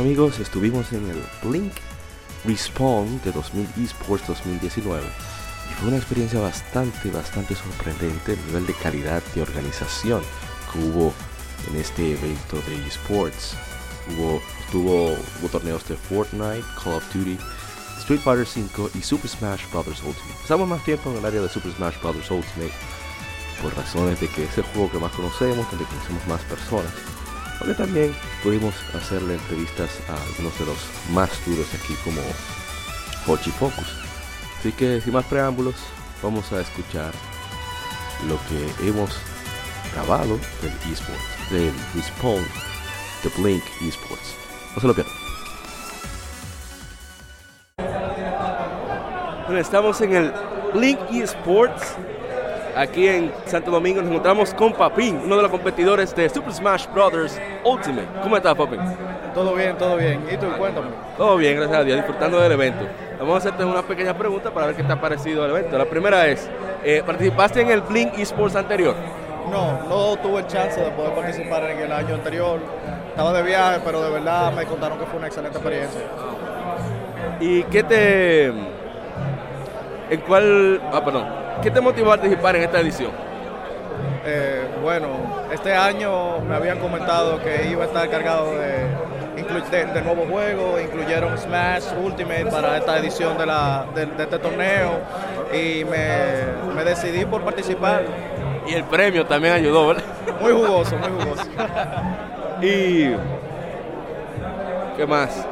Amigos, estuvimos en el Blink Respawn de 2000 Esports 2019 y fue una experiencia bastante, bastante sorprendente el nivel de calidad de organización que hubo en este evento de esports. Hubo, tuvo, hubo torneos de Fortnite, Call of Duty, Street Fighter V y Super Smash Bros. Ultimate. Pasamos más tiempo en el área de Super Smash Bros. Ultimate por razones de que es el juego que más conocemos, donde conocemos más personas porque también pudimos hacerle entrevistas a algunos de los más duros aquí como Hochi Focus. Así que sin más preámbulos, vamos a escuchar lo que hemos grabado del eSports, del Respawn de Blink eSports. No se lo pierdan. Bueno, estamos en el Blink eSports aquí en Santo Domingo nos encontramos con Papín, uno de los competidores de Super Smash Bros. Ultimate. ¿Cómo estás, Papín? Todo bien, todo bien. ¿Y tú, cuéntame? Todo bien, gracias a Dios, disfrutando del evento. Vamos a hacerte una pequeña pregunta para ver qué te ha parecido el evento. La primera es, eh, ¿participaste en el Blink Esports anterior? No, no tuve el chance de poder participar en el año anterior. Estaba de viaje, pero de verdad me contaron que fue una excelente experiencia. ¿Y qué te... ¿En cuál... Ah, perdón. ¿Qué te motivó a participar en esta edición? Eh, bueno, este año me habían comentado que iba a estar cargado de, de, nuevos juegos, incluyeron Smash Ultimate para esta edición de, la, de, este torneo y me, me, decidí por participar. Y el premio también ayudó, ¿verdad? Muy jugoso, muy jugoso. y, ¿qué más?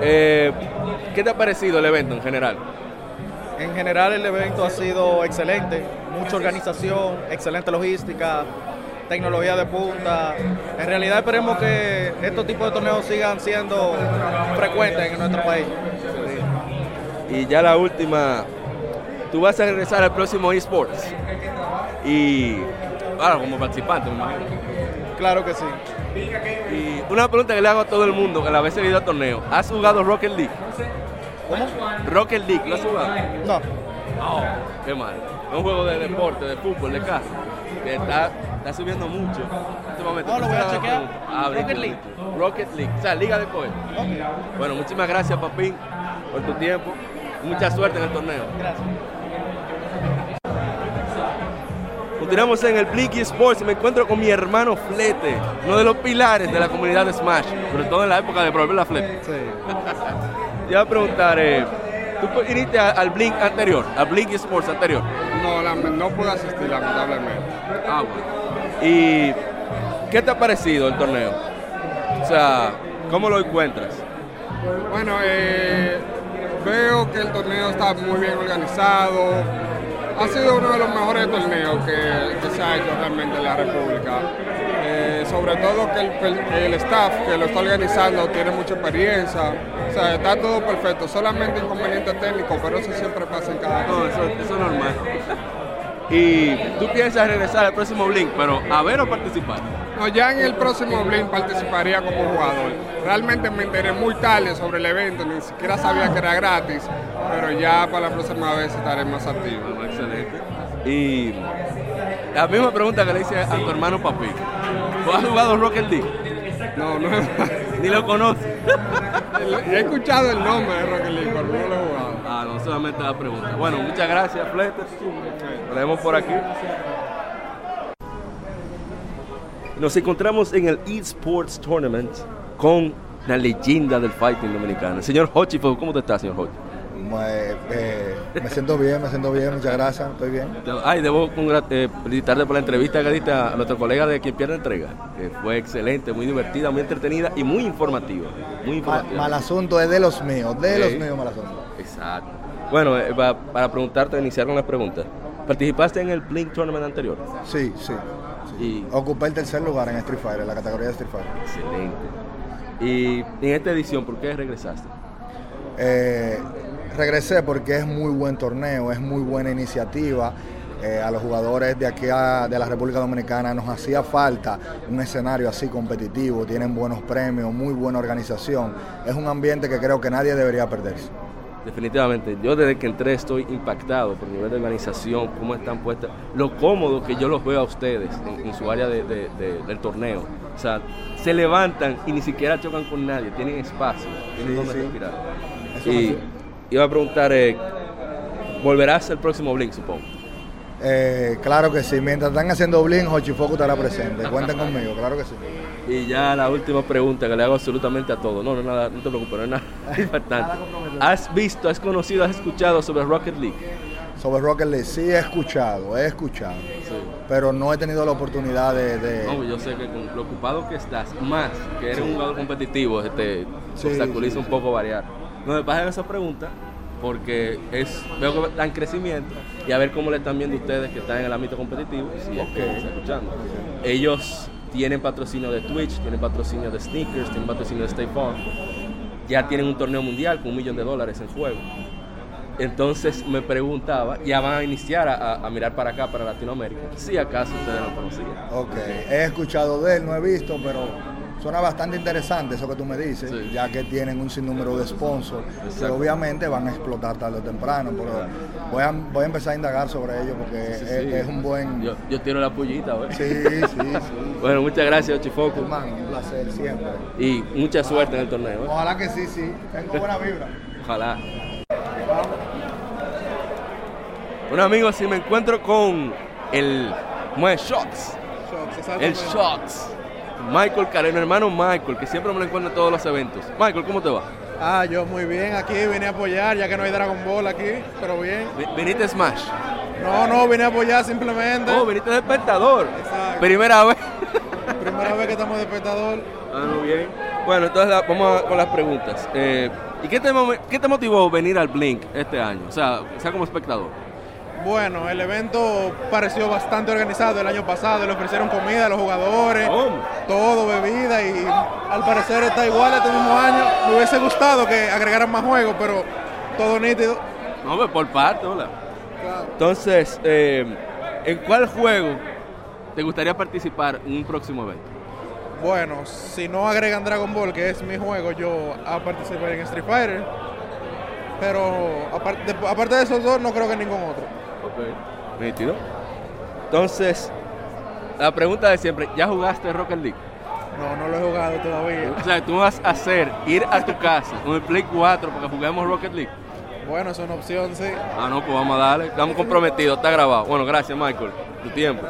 Eh, ¿Qué te ha parecido el evento en general? En general el evento ha sido excelente, mucha organización, excelente logística, tecnología de punta. En realidad esperemos que estos tipos de torneos sigan siendo frecuentes en nuestro país. Y ya la última, tú vas a regresar al próximo eSports y ahora como participante, me imagino. Claro que sí. Y una pregunta que le hago a todo el mundo que la vez seguido al torneo, ¿has jugado Rocket League? ¿Cómo? Rocket League, ¿lo has jugado? No. Oh, qué mal. Es un juego de deporte, de fútbol, de casa, que está, está subiendo mucho en este momento. No, lo voy a chequear. Ah, Rocket League. Rocket League, o sea, Liga de Coel. Okay. Bueno, muchísimas gracias, Papín, por tu tiempo. Mucha suerte en el torneo. Gracias. Continuamos en el Blinky Sports y me encuentro con mi hermano Flete, uno de los pilares de la comunidad de Smash, sobre todo en la época de volver la Flete. Sí. Te preguntar, ¿tú viniste al Blink anterior, al Blink Sports anterior? No, no pude asistir, lamentablemente. Ah, bueno. ¿Y qué te ha parecido el torneo? O sea, ¿cómo lo encuentras? Bueno, eh, veo que el torneo está muy bien organizado. Ha sido uno de los mejores torneos que, se ha hecho realmente en la República. Eh, sobre todo que el, el, staff que lo está organizando tiene mucha experiencia sea, está todo perfecto, solamente inconveniente técnico, pero eso siempre pasa en cada No, eso es normal. Y tú piensas regresar al próximo Blink, pero a ver o participar. No, ya en el próximo Blink participaría como jugador. Realmente me enteré muy tarde sobre el evento, ni siquiera sabía que era gratis, pero ya para la próxima vez estaré más activo. excelente. Y la misma pregunta que le hice a tu hermano Papi. ¿Tú has jugado Rocket League? No, no Ni lo conoce. He escuchado el nombre de Rocket League, pero no lo he jugado. Ah, no, solamente la pregunta. Bueno, muchas gracias, Fletes. Nos vemos por aquí. Nos encontramos en el eSports Tournament con la leyenda del fighting dominicano. Señor Hochi, ¿cómo te está, señor Hochi? Eh, me siento bien, me siento bien, muchas gracias, estoy bien. Ay, debo eh, felicitarte por la entrevista que diste a nuestro colega de quien pierde entrega. Que fue excelente, muy divertida, muy entretenida y muy informativa. Muy informativa. Mal, asunto es de los míos, de los míos mal asunto. Exacto. Bueno, eh, para, preguntarte, iniciar con las preguntas. ¿Participaste en el Blink Tournament anterior? Sí, sí. Y... Ocupé el tercer lugar en Street Fighter, en la categoría de Street Fighter. Excelente. Y en esta edición, ¿por qué regresaste? Eh, regresé porque es muy buen torneo, es muy buena iniciativa. Eh, a los jugadores de aquí a, de la República Dominicana nos hacía falta un escenario así competitivo, tienen buenos premios, muy buena organización. Es un ambiente que creo que nadie debería perderse. Definitivamente, yo desde que entré estoy impactado por el nivel de organización, cómo están puestas, lo cómodo que yo los veo a ustedes en, su área de, del torneo. O sea, se levantan y ni siquiera chocan con nadie, tienen espacio, tienen donde respirar. y iba a preguntar, eh, ¿volverás el próximo Blink, supongo? Eh, claro que sí, mientras están haciendo Blink, Hochifoku estará presente. Cuenten conmigo, claro que sí. Y ya la última pregunta que le hago absolutamente a todos. No, no, nada, no te preocupes, no es nada importante. ¿Has visto, has conocido, has escuchado sobre Rocket League? Sobre Rocket League, sí he escuchado, he escuchado. Pero no he tenido la oportunidad de, No, yo sé que con lo ocupado que estás, más que eres un jugador competitivo, te obstaculiza un poco variar. No me pasen esa pregunta porque es veo que está en crecimiento y a ver cómo le están viendo ustedes que están en el ámbito competitivo si escuchando. Ellos tienen patrocinio de Twitch, tienen patrocinio de Sneakers, tienen patrocinio de State Farm. Ya tienen un torneo mundial con un millón de dólares en juego. Entonces me preguntaba, ya van a iniciar a, mirar para acá, para Latinoamérica. Si acaso ustedes lo conocían. Ok, he escuchado de él, no he visto, pero suena bastante interesante eso que tú me dices, ya que tienen un sinnúmero de sponsors que obviamente van a explotar tarde o temprano. Pero voy, a, voy a empezar a indagar sobre ello porque es, un buen. Yo, yo tiro la pullita, ¿ves? Sí, sí, sí. bueno, muchas gracias, Chifoco. Hermano, un placer siempre. Y mucha suerte en el torneo. ¿eh? Ojalá que sí, sí. Tengo buena vibra. Ojalá. Bueno, amigos, si me encuentro con el. ¿Cómo es? Shots. el Shots. Michael Careno, hermano Michael, que siempre me lo encuentro en todos los eventos. Michael, ¿cómo te va? Ah, yo muy bien, aquí vine a apoyar, ya que no hay Dragon Ball aquí, pero bien. ¿Viniste a Smash? No, no, vine a apoyar simplemente. Oh, viniste de espectador. Exacto. Primera vez. Primera vez que estamos de espectador. Ah, muy bien. Bueno, entonces vamos con las preguntas. Eh, ¿Y qué te, qué te motivó venir al Blink este año? O sea, sea como espectador. Bueno, el evento pareció bastante organizado el año pasado, le ofrecieron comida a los jugadores, todo, bebida y al parecer está igual este mismo año. Me hubiese gustado que agregaran más juegos, pero todo nítido. No, pues por parte, hola. Entonces, eh, ¿en cuál juego te gustaría participar en un próximo evento? Bueno, si no agregan Dragon Ball, que es mi juego, yo a participar en Street Fighter. Pero aparte, aparte de esos dos, no creo que ningún otro. Ok, nítido. Entonces, la pregunta de siempre, ¿ya jugaste Rocket League? No, no lo he jugado todavía. O sea, tú vas a hacer, ir a tu casa con el Play 4 para que juguemos Rocket League. Bueno, es una opción, sí. Ah, no, pues vamos a darle. Estamos comprometidos, está grabado. Bueno, gracias, Michael. Tu tiempo.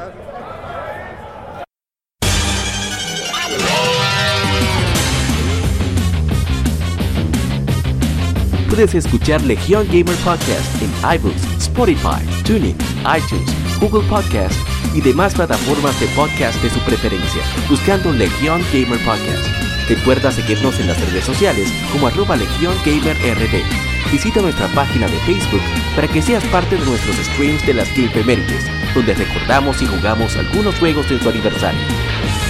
Puedes escuchar Legion Gamer Podcast en iBooks, Spotify, TuneIn, iTunes, Google Podcast y demás plataformas de podcast de su preferencia, buscando Legion Gamer Podcast. Recuerda seguirnos en las redes sociales como arroba Legion Gamer RD. Visita nuestra página de Facebook para que seas parte de nuestros streams de las Mérides, donde recordamos y jugamos algunos juegos en su aniversario.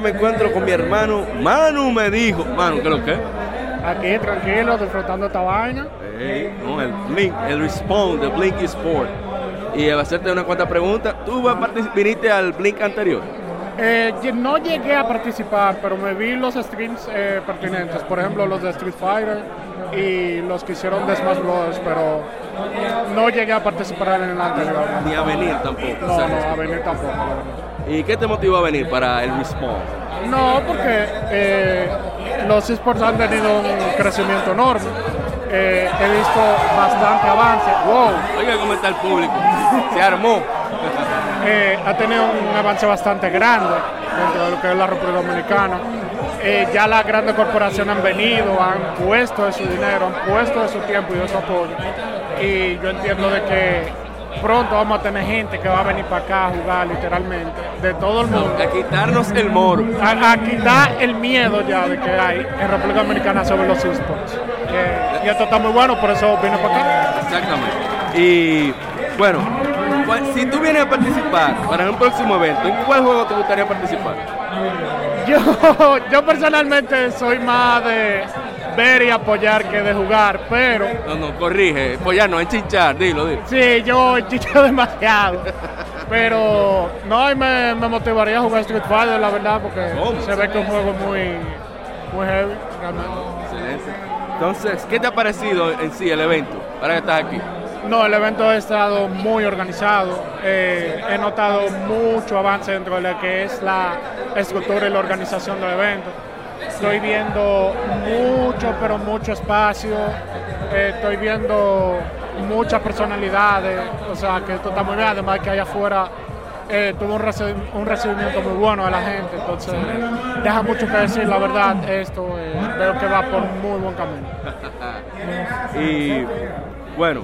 Me encuentro con mi hermano Manu, me dijo. Manu, ¿qué es lo que? Aquí, tranquilo, disfrutando esta vaina. no, el Blink, el Respawn de Blink Sport. Y a hacerte una cuanta preguntas. ¿Tú viniste al Blink anterior? Eh, no llegué a participar, pero me vi los streams eh, pertinentes. Por ejemplo, los de Street Fighter y los que hicieron de Smash Bros. Pero no llegué a participar en el anterior. Ni a venir tampoco. No, no, a venir tampoco. ¿Y qué te motivó a venir para el Respawn? No, porque eh, los esports han tenido un crecimiento enorme eh, he visto bastante avance. ¡Wow! Oiga cómo está el público. Se armó. Eh, ha tenido un avance bastante grande dentro de lo que es la República Dominicana. Eh, ya las grandes corporaciones han venido, han puesto de su dinero, han puesto de su tiempo y de su apoyo. Y yo entiendo de que pronto vamos a tener gente que va a venir para acá a jugar literalmente, de todo el mundo. A quitarnos el moro. A, a quitar el miedo ya de que hay en República Dominicana sobre los esports. Que- y esto está muy bueno, por eso vine para acá. Exactamente. Y bueno, cuál- si tú vienes a participar para un próximo evento, ¿en cuál juego te gustaría participar? Yo, yo personalmente soy más de ver y apoyar que de jugar, pero No, no, corrige. Pues ya no, enchinchar, dilo, dilo. sí, yo chicho demasiado. Pero no, y me, me motivaría a jugar Street Fighter, la verdad, porque ¿Cómo? se ve que es un juego muy, muy heavy, realmente. Excelente. Entonces, ¿qué te ha parecido en sí el evento? Ahora que estás aquí. No, el evento ha estado muy organizado. eh, he notado mucho avance dentro de lo que es la estructura y la organización del evento. Estoy viendo mucho, pero mucho espacio. eh, estoy viendo muchas personalidades. O sea, que esto está muy bien. Además que allá afuera eh, tuvo un, reci- un recibimiento muy bueno de la gente. Entonces, deja mucho que decir, la verdad. Esto eh, veo que va por muy buen camino. Y bueno,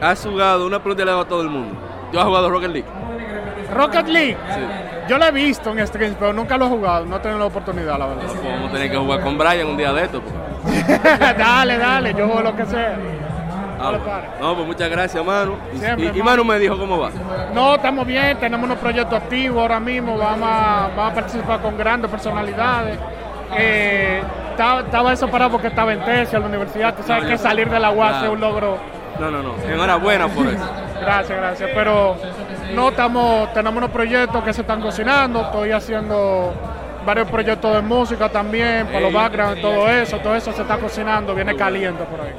has jugado, una pregunta le a todo el mundo. ¿Tú has jugado Rocket League? Rocket League. Sí. Yo lo he visto en streams, pero nunca lo he jugado. No he tenido la oportunidad, la verdad. Pues vamos a tener que jugar con Brian un día de esto. pues. dale, dale, yo juego lo que sea. Ah, bueno. pare. no, pues muchas gracias, Manu. Y- Siempre, y, y hermano. Manu me dijo cómo va. No, estamos bien, tenemos unos proyectos activos ahora mismo. Vamos a, vamos a participar con grandes personalidades. Eh, estaba, estaba eso parado porque estaba en tesis en la universidad. Tú sabes No, que salir de la UAS Claro. es un logro. No, no, no. Enhorabuena por eso. Gracias, gracias. Pero no estamos, tenemos unos proyectos que se están cocinando. Estoy haciendo varios proyectos de música también, para los backgrounds, todo eso. Todo eso se está cocinando, viene caliente por ahí.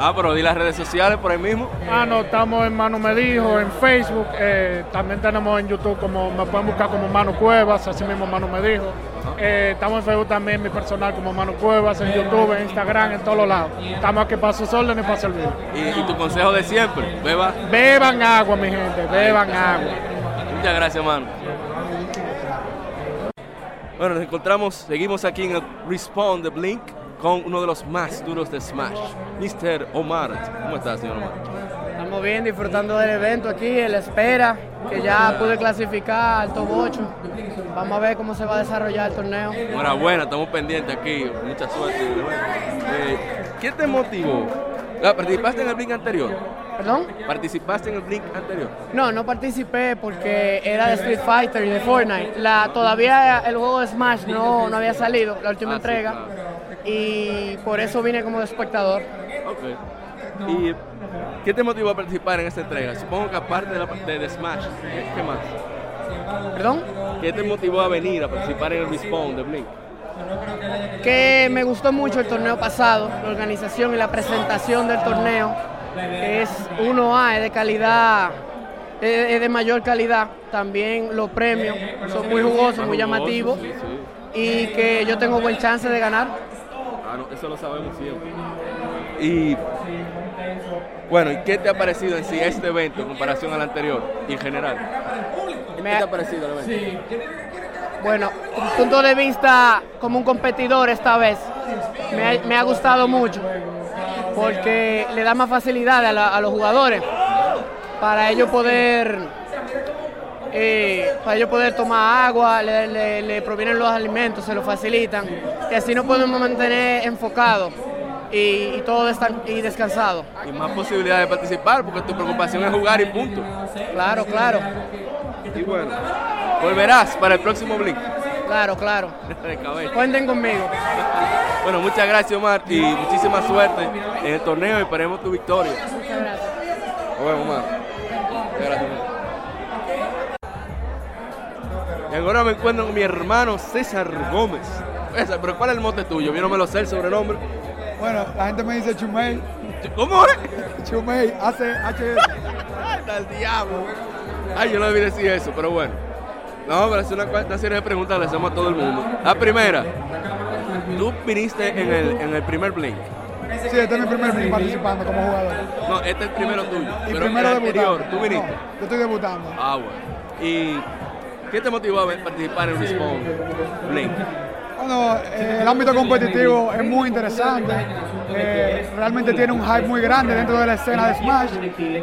Ah, pero di las redes sociales por ahí mismo. Ah, no, estamos en Manu Me Dijo, en Facebook, eh, también tenemos en YouTube como, me pueden buscar como Manu Cuevas, así mismo Manu Me Dijo. Eh, estamos en Facebook también, mi personal como Manu Cuevas, en YouTube, en Instagram, en todos los lados. Estamos aquí para sus órdenes y para servir. Y, y tu consejo de siempre, beba. Beban agua, mi gente, beban agua. Muchas gracias, Manu. Bueno, nos encontramos, seguimos aquí en el Respawn de Blink con uno de los más duros de Smash, Mr. Omar. ¿Cómo estás, señor Omar? Estamos bien disfrutando del evento aquí, en la espera, que ya pude clasificar al top 8. Vamos a ver cómo se va a desarrollar el torneo. Enhorabuena, estamos pendientes aquí. Mucha suerte. Eh, ¿Qué te motivó? Ah, ¿Participaste en el Blink anterior? ¿Perdón? ¿Participaste en el Blink anterior? No, no participé porque era de Street Fighter y de Fortnite. La, todavía el juego de Smash no, no había salido, la última Ah, sí, entrega. Y por eso vine como de espectador. Ok. ¿Y qué te motivó a participar en esta entrega? Supongo que aparte de, la, de, de Smash, ¿qué, qué más? ¿Perdón? ¿Qué te motivó a venir a participar en el Respawn de Blink? que me gustó mucho el torneo pasado, la organización y la presentación del torneo. Es 1A, es de calidad, es de mayor calidad. También los premios son muy jugosos, muy llamativos. Sí, sí. Y que yo tengo buen chance de ganar. Ah, no, eso lo sabemos siempre. Y bueno, ¿y qué te ha parecido en sí este evento en comparación al anterior y en general? ¿Qué Me- te ha parecido el evento? Bueno, un punto de vista como un competidor esta vez, me ha, me ha gustado mucho porque le da más facilidad a, la- a los jugadores para ellos poder eh, para ellos poder tomar agua, le, le- le provienen los alimentos, se los facilitan y así nos podemos mantener enfocados y, y todo destan- y descansados. Y más posibilidades de participar porque tu preocupación es jugar y punto. Claro, claro, Y bueno, volverás para el próximo Blink. claro, claro. De cabeza. Cuenten conmigo. Bueno, muchas gracias Omar y muchísima suerte en el torneo y esperemos tu victoria. Muchas gracias. Nos vemos, Omar. Muchas gracias, Omar. Y ahora me encuentro con mi hermano César Gómez. César, pero ¿cuál es el mote tuyo? Yo no me lo sé el sobrenombre. Bueno, la gente me dice Chumey. ¿Cómo es? Chumey, hace H. El diablo. Ay, yo no debí decir eso, pero bueno. No, pero es una, una serie de preguntas que le hacemos a todo el mundo. La primera, tú viniste en el, en el primer Blink. Sí, este es mi primer blink participando como jugador. No, este es el primero tuyo. Y pero primero el debutando. anterior, tú viniste. No, yo estoy debutando. Ah, bueno. ¿Y qué te motivó a participar en Respawn Blink? Bueno, eh, el ámbito competitivo es muy interesante. Eh, realmente tiene un hype muy grande dentro de la escena de Smash.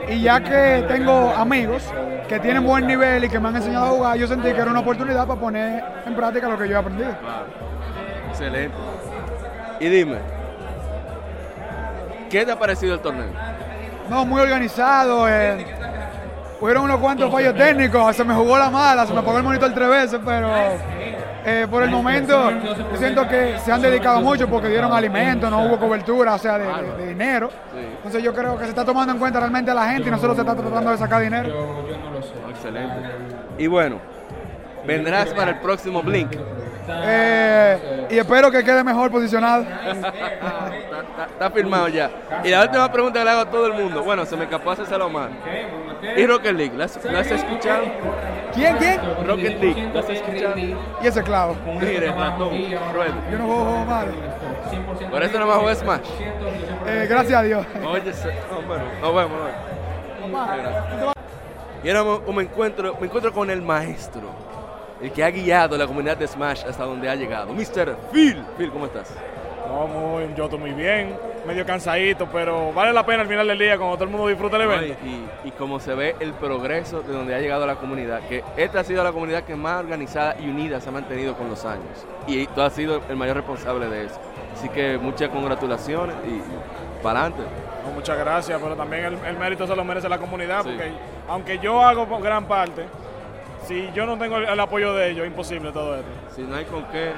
Y ya que tengo amigos que tienen buen nivel y que me han enseñado a jugar, yo sentí que era una oportunidad para poner en práctica lo que yo he aprendido. Claro. Excelente. Y dime, ¿qué te ha parecido el torneo? No, muy organizado. eh, Hubieron unos cuantos fallos técnicos, se me jugó la mala, se me apagó el monitor tres veces, pero eh, por el momento siento que se han dedicado mucho porque dieron alimentos, no hubo cobertura, o sea, de, de- de dinero. Entonces yo creo que se está tomando en cuenta realmente a la gente y no solo se está tratando de sacar dinero. Excelente. Y bueno, vendrás para el próximo Blink. Eh, y espero que quede mejor posicionado. Está, está- firmado ya. Y la última pregunta que le hago a todo el mundo. Bueno, se me escapó hacérselo mal. ¿Y Rocket League? ¿La has, la has escuchado? ¿Quién, quién? Rocket League, ¿la has escuchado? Y ese clavo. Mire, ratón. Yo no juego juego mal. Por eso no más juega Smash. Eh, gracias a Dios. Oye, no, bueno, nos vemos. nos vemos. Y ahora me- me encuentro, me encuentro con el maestro, el que ha guiado la comunidad de Smash hasta donde ha llegado. Mr. Phil. Phil, ¿cómo estás? No, muy, yo estoy muy bien, medio cansadito, pero vale la pena al final del día cuando todo el mundo disfruta el evento. Y, y como se ve el progreso de donde ha llegado la comunidad, que esta ha sido la comunidad que más organizada y unida se ha mantenido con los años. Y tú has sido el mayor responsable de eso. Así que muchas congratulaciones y, para adelante. No, muchas gracias, pero también el, el mérito se lo merece la comunidad, Sí. porque aunque yo hago gran parte, si yo no tengo el, el apoyo de ellos, es imposible todo esto. Si no hay con qué.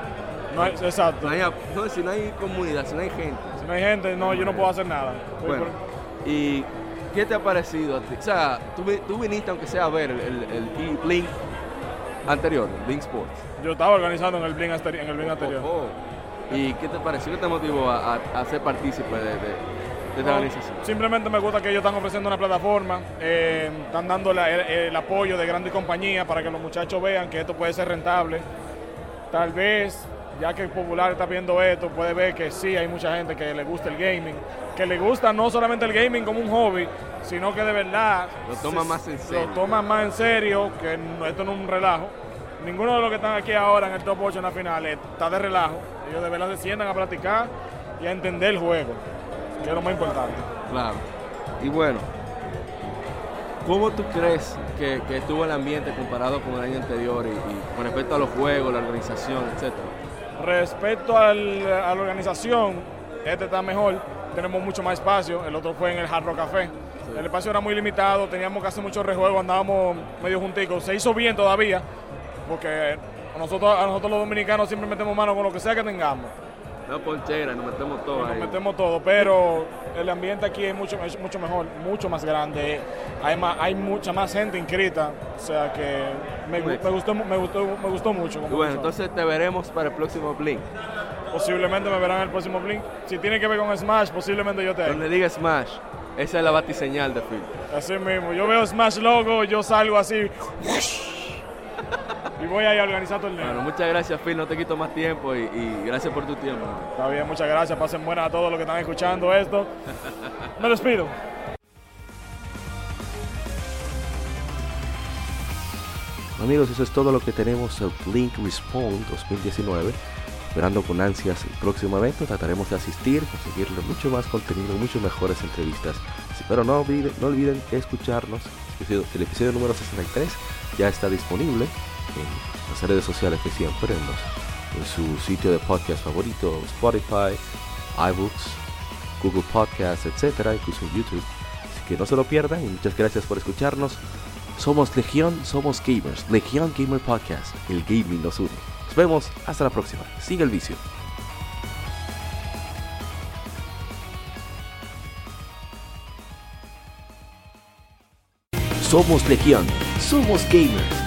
No hay- exacto. No hay, no, si no hay comunidad, si no hay gente. Si no hay gente, no, yo no puedo hacer nada. Bueno, por- ¿y qué te ha parecido a ti? O sea, tú, tú viniste aunque sea a ver el, el, el Blink anterior, el Blink Sports. yo estaba organizando en el Blink, en el Blink anterior. Oh, ¿Y qué te pareció? ¿Qué te motivó a, a- a ser partícipe de esta organización? Simplemente me gusta que ellos están ofreciendo una plataforma, eh, están dando la- el, el apoyo de grandes compañías para que los muchachos vean que esto puede ser rentable. Tal vez, ya que el popular está viendo esto, puede ver que sí hay mucha gente que le gusta el gaming, que le gusta no solamente el gaming como un hobby, sino que de verdad Lo toma se- más en serio. Lo toma más en serio, que no- esto no es un relajo. Ninguno de los que están aquí ahora en el top 8 en la final está de relajo. Ellos de verdad se sientan a practicar y a entender el juego, que es lo más importante. Claro. Y bueno, ¿cómo tú crees que, que estuvo el ambiente comparado con el año anterior y, y con respecto a los juegos, la organización, etcétera? Respecto al- a la organización, este está mejor, tenemos mucho más espacio, el otro fue en el Hard Rock Café. El espacio era muy limitado, teníamos que hacer muchos rejuegos, andábamos medio junticos. Se hizo bien todavía, porque a nosotros, a nosotros los dominicanos siempre metemos mano con lo que sea que tengamos. No ponchera, nos metemos todos Nos ahí. metemos todo, pero el ambiente aquí es mucho, es mucho mejor, mucho más grande. Hay, más, hay mucha más gente inscrita, o sea que me, me gustó, me, gustó, me gustó mucho. Como bueno, entonces te veremos para el próximo Blink. Posiblemente me verán en el próximo Blink. Si tiene que ver con Smash, posiblemente yo te Donde diga Smash, esa es la batiseñal de Phil. Así mismo. Yo veo Smash Logo, yo salgo así. Y voy ahí a organizar torneo. Bueno, muchas gracias Phil, no te quito más tiempo y, y gracias por tu tiempo. Está bien, muchas gracias. Pasen buenas a todos los que están escuchando esto. Me despido. Amigos, eso es todo lo que tenemos el Blink Respawn 2019. Esperando con ansias el próximo evento, trataremos de asistir, conseguirle mucho más contenido, mucho mejores entrevistas. Pero no olviden, no olviden escucharnos. El episodio, el episodio número 63 ya está disponible en las redes sociales que siempre, en, en su sitio de podcast favorito, Spotify, iBooks, Google Podcasts, etcétera, incluso en YouTube. Así que no se lo pierdan y muchas gracias por escucharnos. Somos Legión, somos gamers. Legión Gamer Podcast. El gaming nos une. Nos vemos hasta la próxima. Sigue el vicio. Somos Legión, somos gamers.